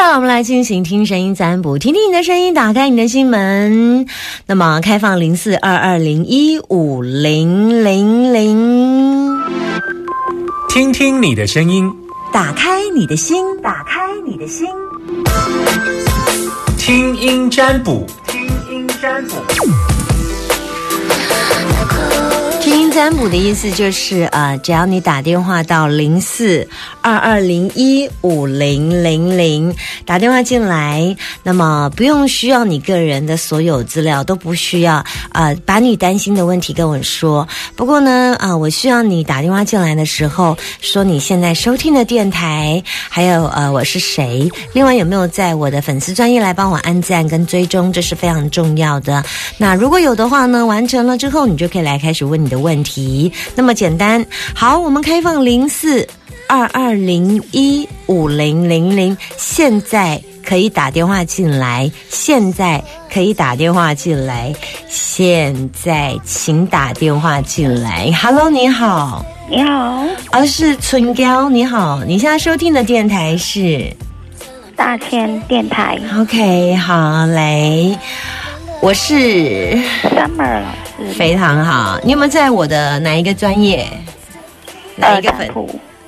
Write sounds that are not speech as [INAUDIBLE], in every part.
接下来我们来进行听声音占卜，听听你的声音，打开你的心门。那么开放零四二二零一五零零零，听听你的声音，打开你的心，打开你的心，听音占卜，听音占卜。占卜的意思就是，呃，只要你打电话到零四二二零一五零零零打电话进来，那么不用需要你个人的所有资料，都不需要，呃，把你担心的问题跟我说。不过呢，啊、我需要你打电话进来的时候，说你现在收听的电台，还有呃我是谁，另外有没有在我的粉丝专业来帮我按赞跟追踪，这是非常重要的。那如果有的话呢，完成了之后，你就可以来开始问你的问题，那么简单。好，我们开放零四二二零一五零零零，现在可以打电话进来，现在可以打电话进来，现在请打电话进来。Hello，你好，你好，啊是春娇，你好，你现在收听的电台是大千电台。OK，好，来，我是 Summer 非常好，你有没有在我的哪一个专业？哪一个粉？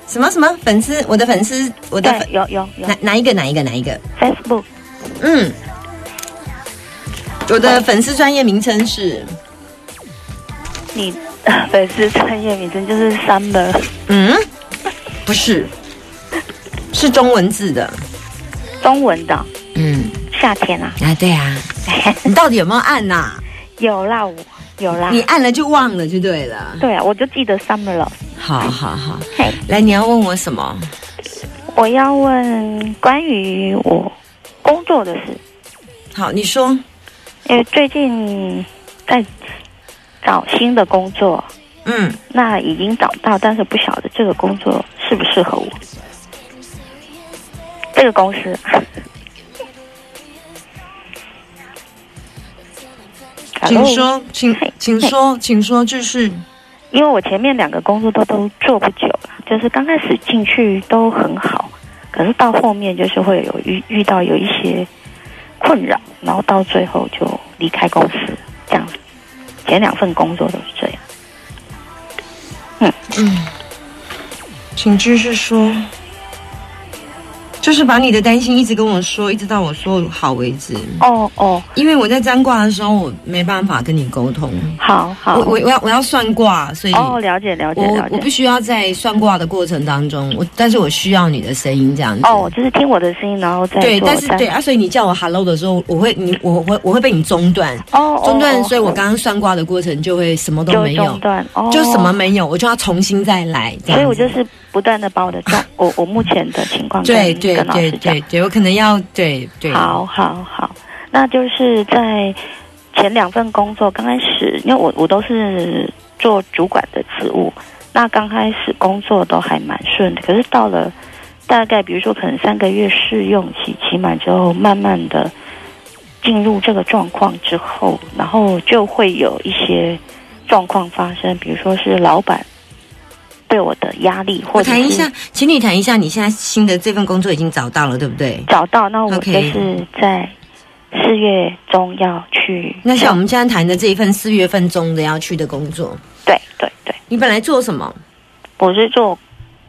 什么什么？粉丝？我的粉丝，我的粉，有有有。哪哪一个？哪一个？哪一个？Facebook。嗯，我的粉丝专业名称是，你粉丝专业名称就是 Summer 嗯，不是，是中文字的，中文的。嗯，夏天啊，啊，对啊，[LAUGHS] 你到底有没有按呐、有啦我有啦你，按了就忘了就对了。对啊，我就记得 Summer 了。好好好，嘿，来，你要问我什么？我要问关于我工作的事，好，你说。因为最近在找新的工作，嗯，那已经找到，但是不晓得这个工作适不适合我。这个公司，请说，请 [LAUGHS] 请说，请说，就是因为我前面两个工作都都做不久了，就是刚开始进去都很好，可是到后面就是会有遇遇到有一些困扰，然后到最后就离开公司这样子。前两份工作都是这样。嗯嗯，请继续说。就是把你的担心一直跟我说，一直到我说好为止。哦哦，因为我在占卦的时候，我没办法跟你沟通。好好，我我我要我要算卦，所以哦，了解了解了解。我必须要在算卦的过程当中，我但是我需要你的声音这样子。哦，就是听我的声音，然后再对，但是对啊，所以你叫我 hello 的时候，我会你我会我会被你中断，哦中断，哦所以我刚刚算卦的过程就会什么都没有中，断，哦，就什么没有，我就要重新再来。所以我就是不断的把我的状，[LAUGHS] 我我目前的情况对对对跟老对师讲对。对，我可能要对对。好好好，那就是在前两份工作刚开始，因为我我都是做主管的职务，那刚开始工作都还蛮顺的，可是到了大概比如说可能三个月试用期期满之后，慢慢的进入这个状况之后，然后就会有一些状况发生，比如说是老板对我的压力，或者我谈一下，请你谈一下，你现在新的这份工作已经找到了，对不对？找到，那我 OK 就是在四月中要去。那像我们现在谈的这一份四月份中的要去的工作，对对对，你本来做什么？我是做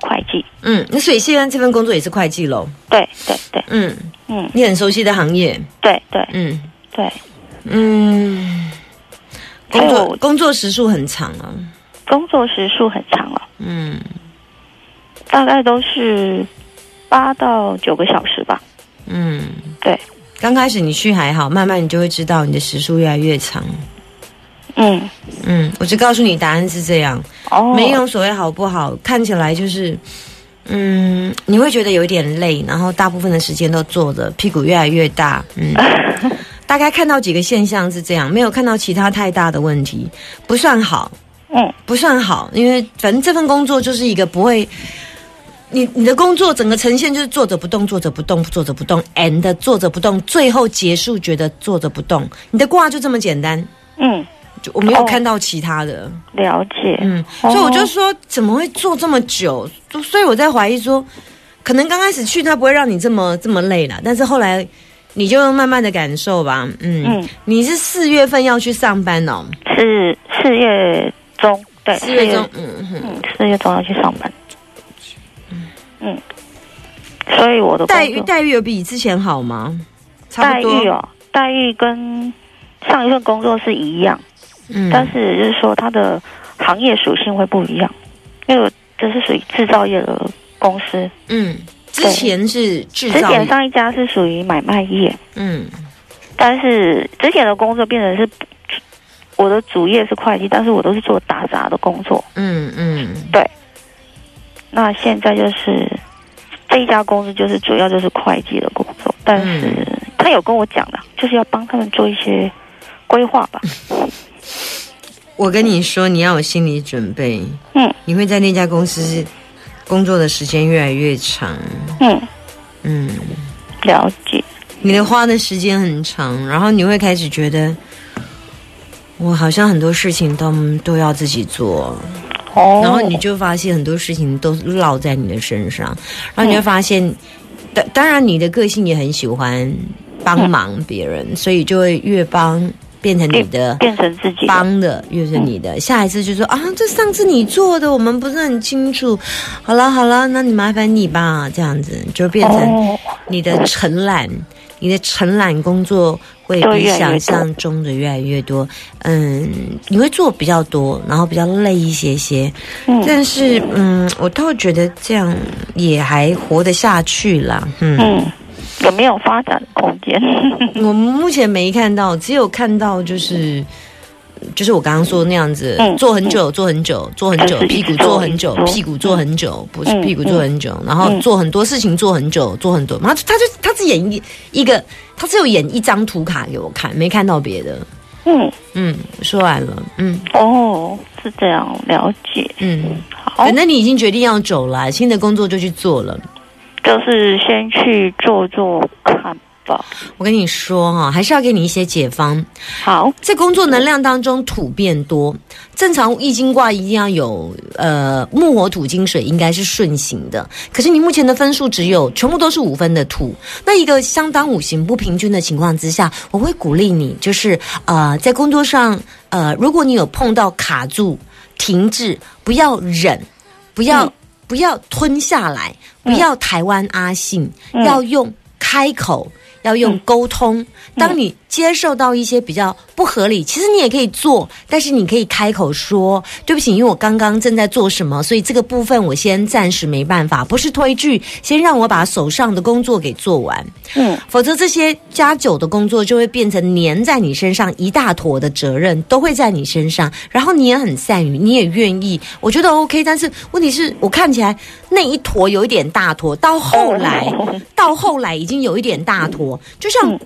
会计，嗯，那所以现在这份工作也是会计喽。对对对，嗯，嗯，你很熟悉的行业。对对嗯对，嗯，工作工作时数很长啊。工作时数很长了，嗯，大概都是八到九个小时吧。嗯，对，刚开始你去还好，慢慢你就会知道你的时数越来越长。嗯，嗯，我就告诉你答案是这样，哦，没有所谓好不好，看起来就是，嗯，你会觉得有一点累，然后大部分的时间都坐着，屁股越来越大，嗯。[LAUGHS] 大概看到几个现象是这样，没有看到其他太大的问题，不算好，嗯。不算好，因为反正这份工作就是一个不会，你你的工作整个呈现就是坐着不动，坐着不动，坐着不动，and 坐着不动，最后结束觉得坐着不动，你的卦就这么简单，嗯，就我没有哦看到其他的，了解。嗯，哦。所以我就说怎么会做这么久？就所以我在怀疑说，可能刚开始去他不会让你这么这么累了，但是后来你就慢慢的感受吧。嗯，嗯。你是四月份要去上班哦，是四月中，对，四月中，嗯，嗯，四月中要去上班。嗯。嗯，所以我的待遇待遇有比之前好吗？待遇，哦，待遇跟上一份工作是一样，嗯。但是就是说它的行业属性会不一样，因为我这是属于制造业的公司，嗯，之前是制之造之，前上一家是属于买卖业，嗯。但是之前的工作变成是我的主业是会计，但是我都是做打杂的工作。嗯嗯。对。那现在就是这一家公司就是主要就是会计的工作，但是嗯。他有跟我讲的，就是要帮他们做一些规划吧。[LAUGHS] 我跟你说，你要有心理准备，嗯。你会在那家公司工作的时间越来越长，嗯，嗯，了解。你的花的时间很长，然后你会开始觉得，我好像很多事情都都要自己做，哦，然后你就发现很多事情都落在你的身上，然后你会发现，当当然你的个性也很喜欢帮忙别人，所以就会越帮变成你的。变成自己帮的越是你的，下一次就说啊，这上次你做的，我们不是很清楚。好了好了，那你麻烦你吧，这样子就变成哦，你的承揽，你的承揽工作会比想象中的越来越多。嗯，你会做比较多，然后比较累一些些。嗯但是嗯，我倒觉得这样也还活得下去啦。嗯，嗯，有没有发展空间？[LAUGHS] 我目前没看到，只有看到就是。就是我刚刚说的那样子，嗯坐很久，坐很久，坐很久，屁股直坐坐很久屁股坐很久，不是嗯屁股坐很久，然后嗯。做很多事情做很久，做很多，然后他就他只演一一个，他只有演一张图卡给我看，没看到别的。嗯，嗯，说完了，嗯。哦，是这样，了解。嗯，好。反，正你已经决定要走了，新的工作就去做了。就是先去做做看吧。我跟你说哈、还是要给你一些解方。好，在工作能量当中，土变多，正常易经卦一定要有呃木火土金水，应该是顺行的。可是你目前的分数只有全部都是五分的土，那一个相当五行不平均的情况之下，我会鼓励你，就是呃在工作上呃，如果你有碰到卡住、停滞，不要忍，不要、嗯不要吞下来，不嗯要台湾阿信，嗯要用开口。要用嗯。沟通，当你接受到一些比较不合理，其实你也可以做，但是你可以开口说对不起，因为我刚刚正在做什么，所以这个部分我先暂时没办法，不是推拒，先让我把手上的工作给做完，嗯。否则这些加久的工作就会变成粘在你身上一大坨的责任都会在你身上，然后你也很善于，你也愿意，我觉得 OK，但是问题是我看起来那一坨有一点大坨，到后来。哦到后来已经有一点大坨，就像嗯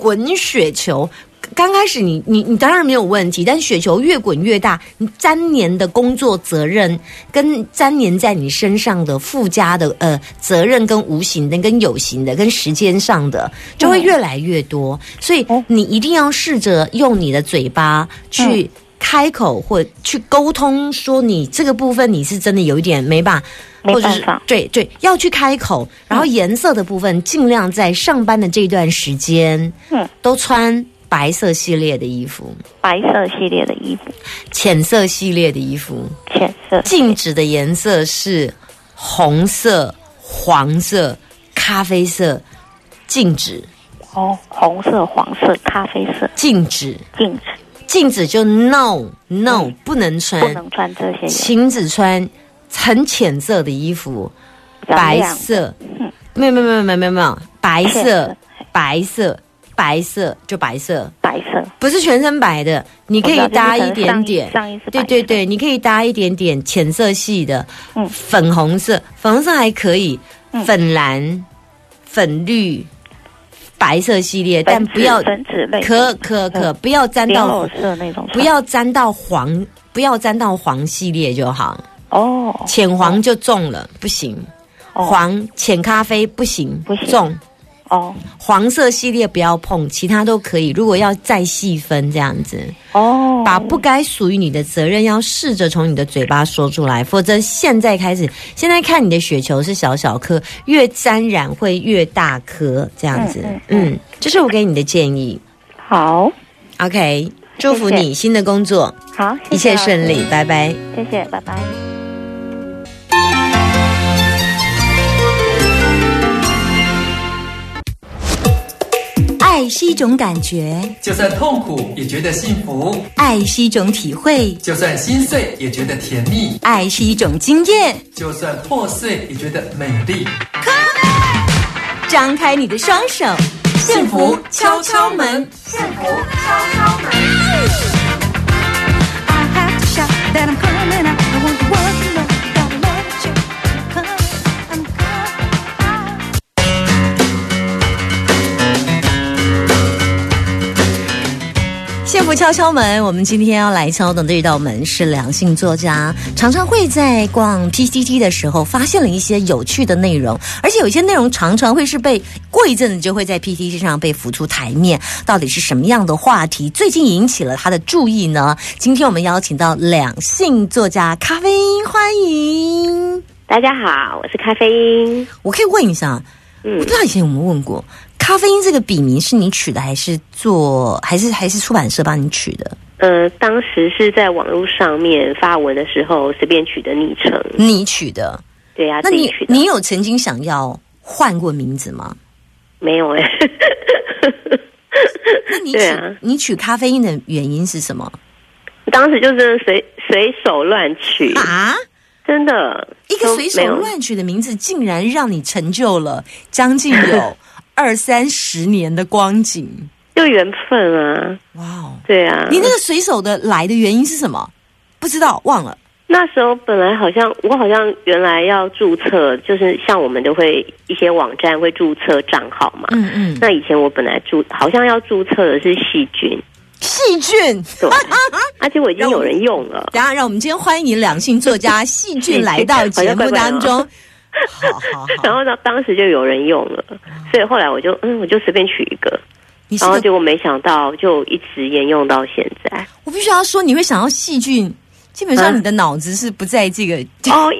滚雪球。刚开始你你你当然没有问题，但雪球越滚越大，你粘连的工作责任跟粘连在你身上的附加的呃责任跟无形的跟有形的跟时间上的就会越来越多，所以哦。你一定要试着用你的嘴巴去开口或去沟通，说你这个部分你是真的有一点没办法。没或者是。对对，要去开口，然后颜色的部分尽量在上班的这段时间，嗯，都穿白色系列的衣服，白色系列的衣服，浅色系列的衣服，浅色。禁止的颜色是红色、黄色、咖啡色，禁止，哦，红色、黄色、咖啡色，禁止，禁止静止就 no no、嗯。不能穿。不，能穿这些颜色请只穿很浅色的衣服，白色。嗯，没有没有没有没有没有没有。白色，白色，白色就白色，白色，不是全身白的，你可以搭一点点。上衣对对，对，你可以搭一点点浅色系的，嗯。粉红色，粉红色还可以，嗯。粉蓝、粉绿、白色系列，但不要粉紫类，可可可嗯不要沾到色那种，不要沾到黄，不要沾到黄系列就好，哦，浅黄就重了，不行。哦。黄浅咖啡不行，不行。重哦黄色系列不要碰，其他都可以。如果要再细分这样子，哦，把不该属于你的责任，要试着从你的嘴巴说出来，否则现在开始，现在看你的雪球是小小颗，越沾染会越大颗，这样子。嗯嗯，这是我给你的建议。好 OK，祝福你新的工作好，一切顺利，拜拜。谢谢，拜拜。是一种感觉，就算痛苦也觉得幸福，爱是一种体会，就算心碎也觉得甜蜜，爱是一种经验。就算破碎也觉得美丽。张开你的双手，幸福敲敲门。I have to shout that 幸福敲敲门，我们今天要来敲的这道门是两性作家，常常会在逛 PCT 的时候发现了一些有趣的内容，而且有一些内容常常会是被过一阵子就会在 PTT 上被浮出台面。到底是什么样的话题最近引起了他的注意呢？今天我们邀请到两性作家咖啡因，欢迎。大家好，我是咖啡因。我可以问一下，嗯我不知道以前有没有问过，咖啡因这个笔名是你取的，还是做，还是还是出版社帮你取的？呃，当时是在网络上面发文的时候随便取的昵称，你取的？对呀、那你。你有曾经想要换过名字吗？没有哎、[LAUGHS] 那你取、啊你取咖啡因的原因是什么当时就是随随手乱取，啊？真的一个随手乱取的名字，竟然让你成就了将近有二三十年的光景。就缘分啊，哇哦！对啊。你那个随手的来的原因是什么？不知道，忘了。那时候本来好像我好像原来要注册，就是像我们都会一些网站会注册账号嘛。嗯嗯，那以前我本来注好像要注册的是细菌，细菌。对，而且我已经有人用了。[LAUGHS] 等一下，让我们今天欢迎你两性作家细菌来到节目当中。[LAUGHS] 好好好，然后呢，当时就有人用了，所以后来我就嗯，我就随便取一个，然后结果没想到就一直沿用到现在。我必须要说，你会想到细菌，基本上你的脑子是不在这个。[LAUGHS] 哦，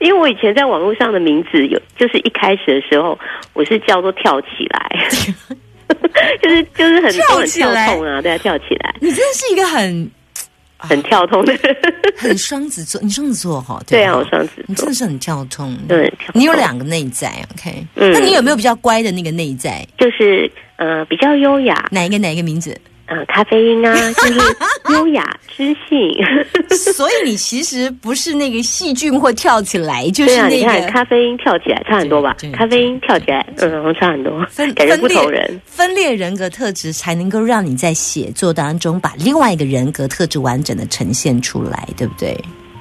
因为我以前在网络上的名字有，就是一开始的时候我是叫做跳起来，[LAUGHS] [LAUGHS] 就是就是很跳起来？痛啊，对啊，跳起来，你真的是一个很很跳通的。很双子座，你双子座哈？[LAUGHS] 对啊，我双子座你真的，是很跳通。对，你有两个内在，OK？嗯那你有没有比较乖的那个内在？就是呃比较优雅，哪一个哪一个名字？呃咖啡因啊，就是 [LAUGHS] 优雅知性。所以你其实不是那个细菌或跳起来，就对啊，是那你看个咖啡因跳起来差很多吧？咖啡因跳起来，嗯，差很多分，[LAUGHS] 感觉不分裂同人。分裂人格特质，才能够让你在写作当中把另外一个人格特质完整的呈现出来，对不对？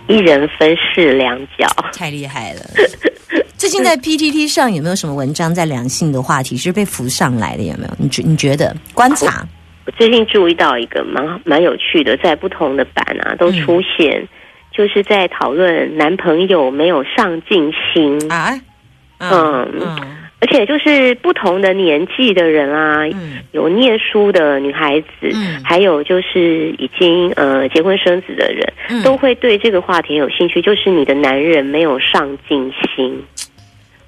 一人分饰两角。太厉害了！[LAUGHS] 最近在 PTT 上有没有什么文章在两性的话题是被浮上来的？有没有？你觉你觉得观察？我最近注意到一个蛮蛮有趣的，在不同的版啊都出现，就是在讨论男朋友没有上进心，啊？嗯嗯而且就是不同的年纪的人啊，嗯有念书的女孩子，嗯还有就是已经呃结婚生子的人，嗯都会对这个话题有兴趣。就是你的男人没有上进心，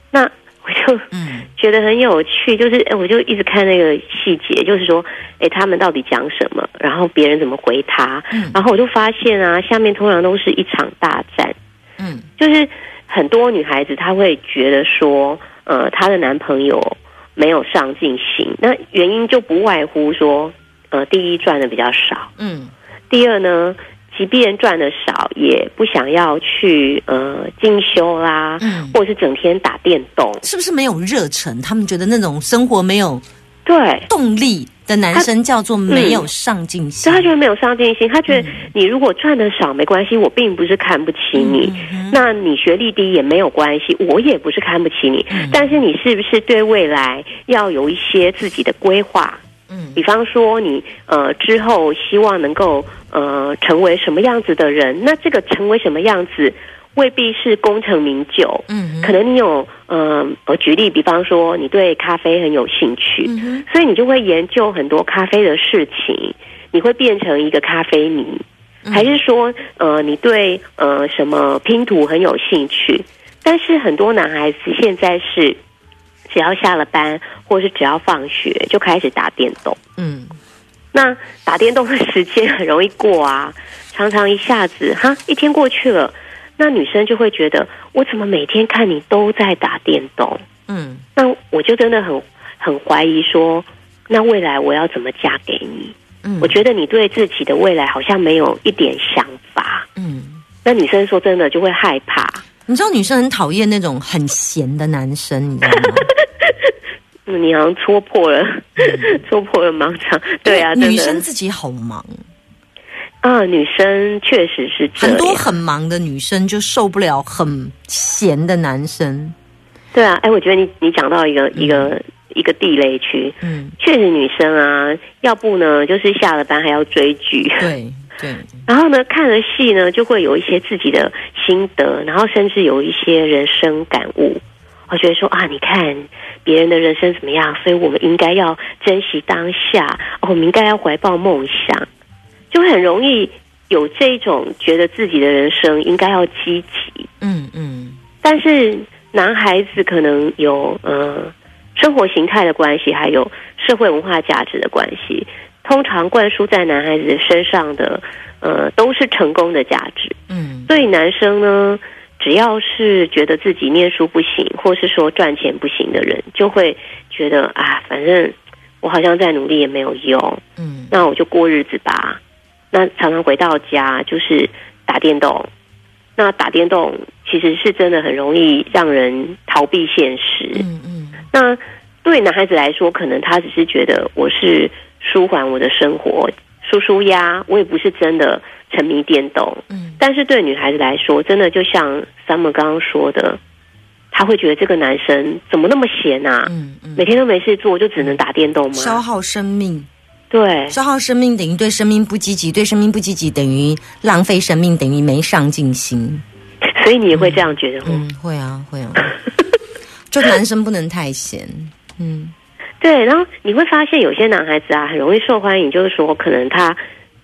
那我就嗯。[LAUGHS] 觉得很有趣，就是哎，我就一直看那个细节，就是说，哎，他们到底讲什么，然后别人怎么回他，嗯。然后我就发现啊，下面通常都是一场大战，嗯。就是很多女孩子她会觉得说，呃，她的男朋友没有上进心，那原因就不外乎说，呃，第一赚的比较少，嗯。第二呢，即便赚的少，也不想要去呃进修啦，嗯，或者是整天打电动，是不是没有热忱？他们觉得那种生活没有对。动力的男生叫做没有上进心所以。他觉得没有上进心，他觉得嗯你如果赚的少没关系，我并不是看不起你。嗯那你学历低也没有关系，我也不是看不起你。嗯但是你是不是对未来要有一些自己的规划？嗯比方说你呃之后希望能够呃成为什么样子的人，那这个成为什么样子，未必是功成名就。嗯可能你有，呃，我举例，比方说你对咖啡很有兴趣，嗯所以你就会研究很多咖啡的事情，你会变成一个咖啡迷，嗯还是说，呃，你对呃什么拼图很有兴趣？但是很多男孩子现在是，只要下了班，或是只要放学就开始打电动。嗯那打电动的时间很容易过啊，[LAUGHS] 常常一下子哈一天过去了，那女生就会觉得我怎么每天看你都在打电动？嗯那我就真的很很怀疑说，那未来我要怎么嫁给你？嗯，我觉得你对自己的未来好像没有一点想法。嗯，那女生说真的就会害怕，你知道女生很讨厌那种很闲的男生，你知道吗？[LAUGHS] 嗯，你好像戳破了，[LAUGHS] 戳破了盲肠。对啊，女生自己好忙，啊，女生确实是。很多很忙的女生就受不了很闲的男生。对啊，哎，我觉得你你讲到一个、一个一个地雷区，嗯，确实女生啊，要不呢就是下了班还要追剧，对 [LAUGHS] 对，然后呢看了戏呢就会有一些自己的心得，然后甚至有一些人生感悟。我觉得说啊，你看别人的人生怎么样，所以我们应该要珍惜当下，哦我们应该要怀抱梦想，就会很容易有这种觉得自己的人生应该要积极，嗯嗯但是男孩子可能有呃生活形态的关系，还有社会文化价值的关系，通常灌输在男孩子身上的呃都是成功的价值。嗯。所以男生呢，只要是觉得自己念书不行，或是说赚钱不行的人，就会觉得啊，反正我好像再努力也没有用，嗯那我就过日子吧。那常常回到家就是打电动，那打电动其实是真的很容易让人逃避现实。嗯嗯那对男孩子来说，可能他只是觉得我是舒缓我的生活，舒舒压，我也不是真的沉迷电动。嗯但是对女孩子来说，真的就像 Summer 刚刚说的，她会觉得这个男生怎么那么闲啊？嗯嗯，每天都没事做，就只能打电动吗？消耗生命，对，消耗生命等于对生命不积极，对生命不积极等于浪费生命，等于没上进心。所以你也会这样觉得吗？嗯，会啊会啊，[LAUGHS] 就男生不能太闲。嗯对，然后你会发现有些男孩子啊，很容易受欢迎，就是说可能他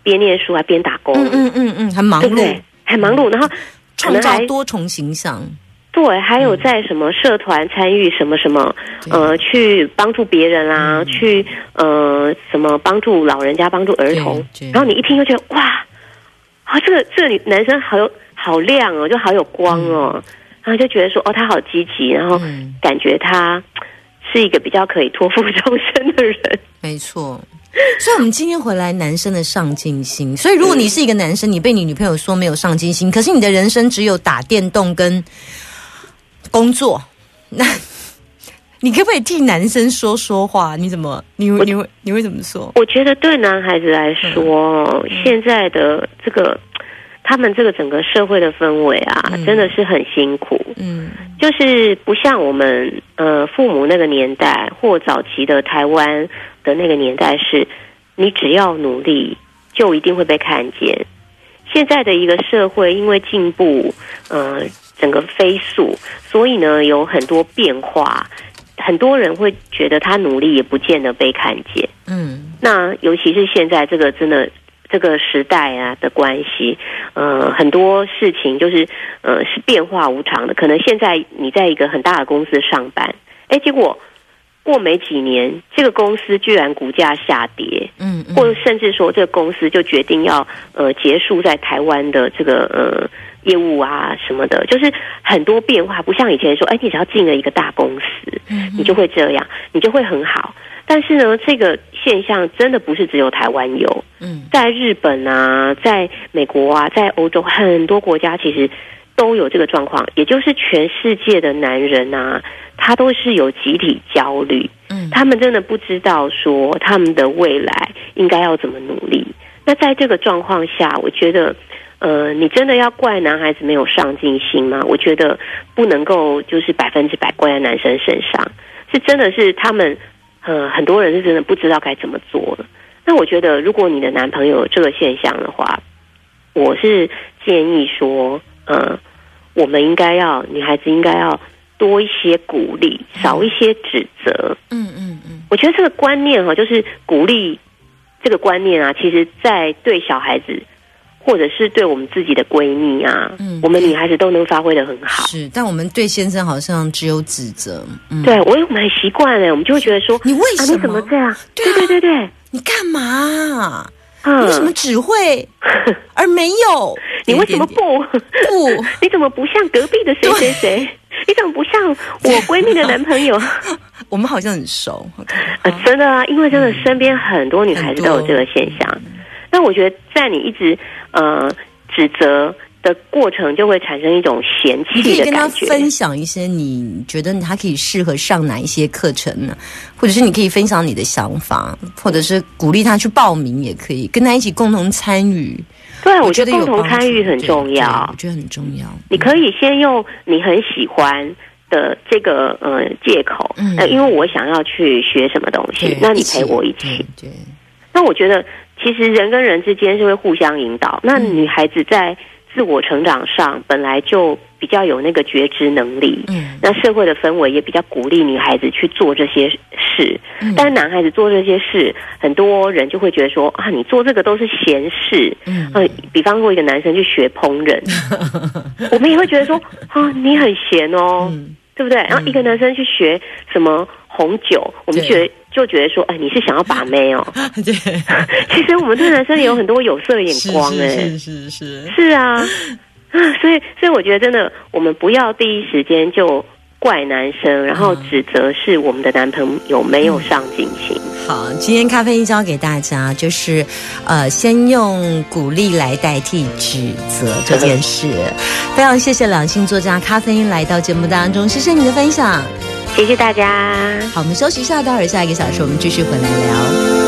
边念书还边打工，嗯嗯嗯嗯，很忙碌？很忙碌，然后可创造多重形象。对，还有在什么社团参与什么什么，对呃，去帮助别人啦、嗯。去呃什么帮助老人家、帮助儿童。然后你一听就觉得哇，啊，这个这个男生好有好亮哦，就好有光哦，然后就觉得说哦，他好积极，然后嗯，感觉他是一个比较可以托付 [LAUGHS] 终身的人。没错。[LAUGHS] 所以，我们今天回来，男生的上进心。所以，如果你是一个男生，你被你女朋友说没有上进心，可是你的人生只有打电动跟工作，[LAUGHS] 那你可不可以替男生说说话？你怎么？你会你会你会怎么说？我觉得对男孩子来说，嗯现在的这个他们这个整个社会的氛围啊，嗯真的是很辛苦。嗯就是不像我们呃父母那个年代，或早期的台湾的那个年代是，你只要努力就一定会被看见。现在的一个社会因为进步，呃，整个飞速，所以呢有很多变化，很多人会觉得他努力也不见得被看见。嗯那尤其是现在这个真的这个时代啊的关系，呃，很多事情就是呃是变化无常的。可能现在你在一个很大的公司上班，哎，结果过没几年，这个公司居然股价下跌，嗯嗯，或甚至说这个公司就决定要呃结束在台湾的这个呃业务啊什么的，就是很多变化，不像以前说，哎，你只要进了一个大公司，嗯你就会这样，你就会很好。但是呢，这个现象真的不是只有台湾有，嗯。在日本啊，在美国啊，在欧洲很多国家其实都有这个状况，也就是全世界的男人啊，他都是有集体焦虑，嗯他们真的不知道说他们的未来应该要怎么努力。那在这个状况下，我觉得，呃，你真的要怪男孩子没有上进心吗？我觉得不能够就是百分之百怪在男生身上，是真的是他们，呃，很多人是真的不知道该怎么做了。那我觉得，如果你的男朋友有这个现象的话，我是建议说，呃，我们应该要女孩子应该要多一些鼓励，少一些指责。嗯嗯嗯，我觉得这个观念哈，就是鼓励这个观念啊，其实在对小孩子。或者是对我们自己的闺蜜啊，嗯我们女孩子都能发挥的很好。是，但我们对先生好像只有指责。嗯，对，我也蛮习惯哎，我们就会觉得说，啊，你为什么？你怎么这样？对啊对对对，你干嘛？嗯你为什么只会而没有？[LAUGHS] 你为什么不不？[LAUGHS] 你怎么不像隔壁的谁谁谁？你怎么不像我闺蜜的男朋友？[LAUGHS] 我们好像很熟。呃，真的啊，因为真的身边很多女孩子都有这个现象。那我觉得，在你一直呃指责的过程，就会产生一种嫌弃你可以跟他。分享一些你觉得他可以适合上哪一些课程呢？或者是你可以分享你的想法，或者是鼓励他去报名，也可以跟他一起共同参与。对，我觉得共同参与很重要我。觉得很重要。你可以先用你很喜欢的这个呃借口，嗯呃，因为我想要去学什么东西，，那你陪我一起。对，对那我觉得，其实人跟人之间是会互相引导。那嗯女孩子在自我成长上本来就比较有那个觉知能力，嗯那社会的氛围也比较鼓励女孩子去做这些事。嗯但是男孩子做这些事，很多人就会觉得说啊，你做这个都是闲事。嗯呃，比方说一个男生去学烹饪，[LAUGHS] 我们也会觉得说啊，你很闲哦，嗯对不对？然后一个男生去学什么红酒，我们对觉得就觉得说，哎，你是想要把 [LAUGHS] 妹哦。对，[LAUGHS] 其实我们对男生也有很多有色眼光哎、是是是，是啊，啊，[LAUGHS] 所以所以我觉得真的，我们不要第一时间就怪男生，然后指责是我们的男朋友没有上进心。好，今天咖啡因教给大家就是，呃，先用鼓励来代替指责这件事。非常谢谢两性作家咖啡因来到节目当中，谢谢你的分享。谢谢大家。好，我们休息一下，待会儿下一个小时我们继续回来聊。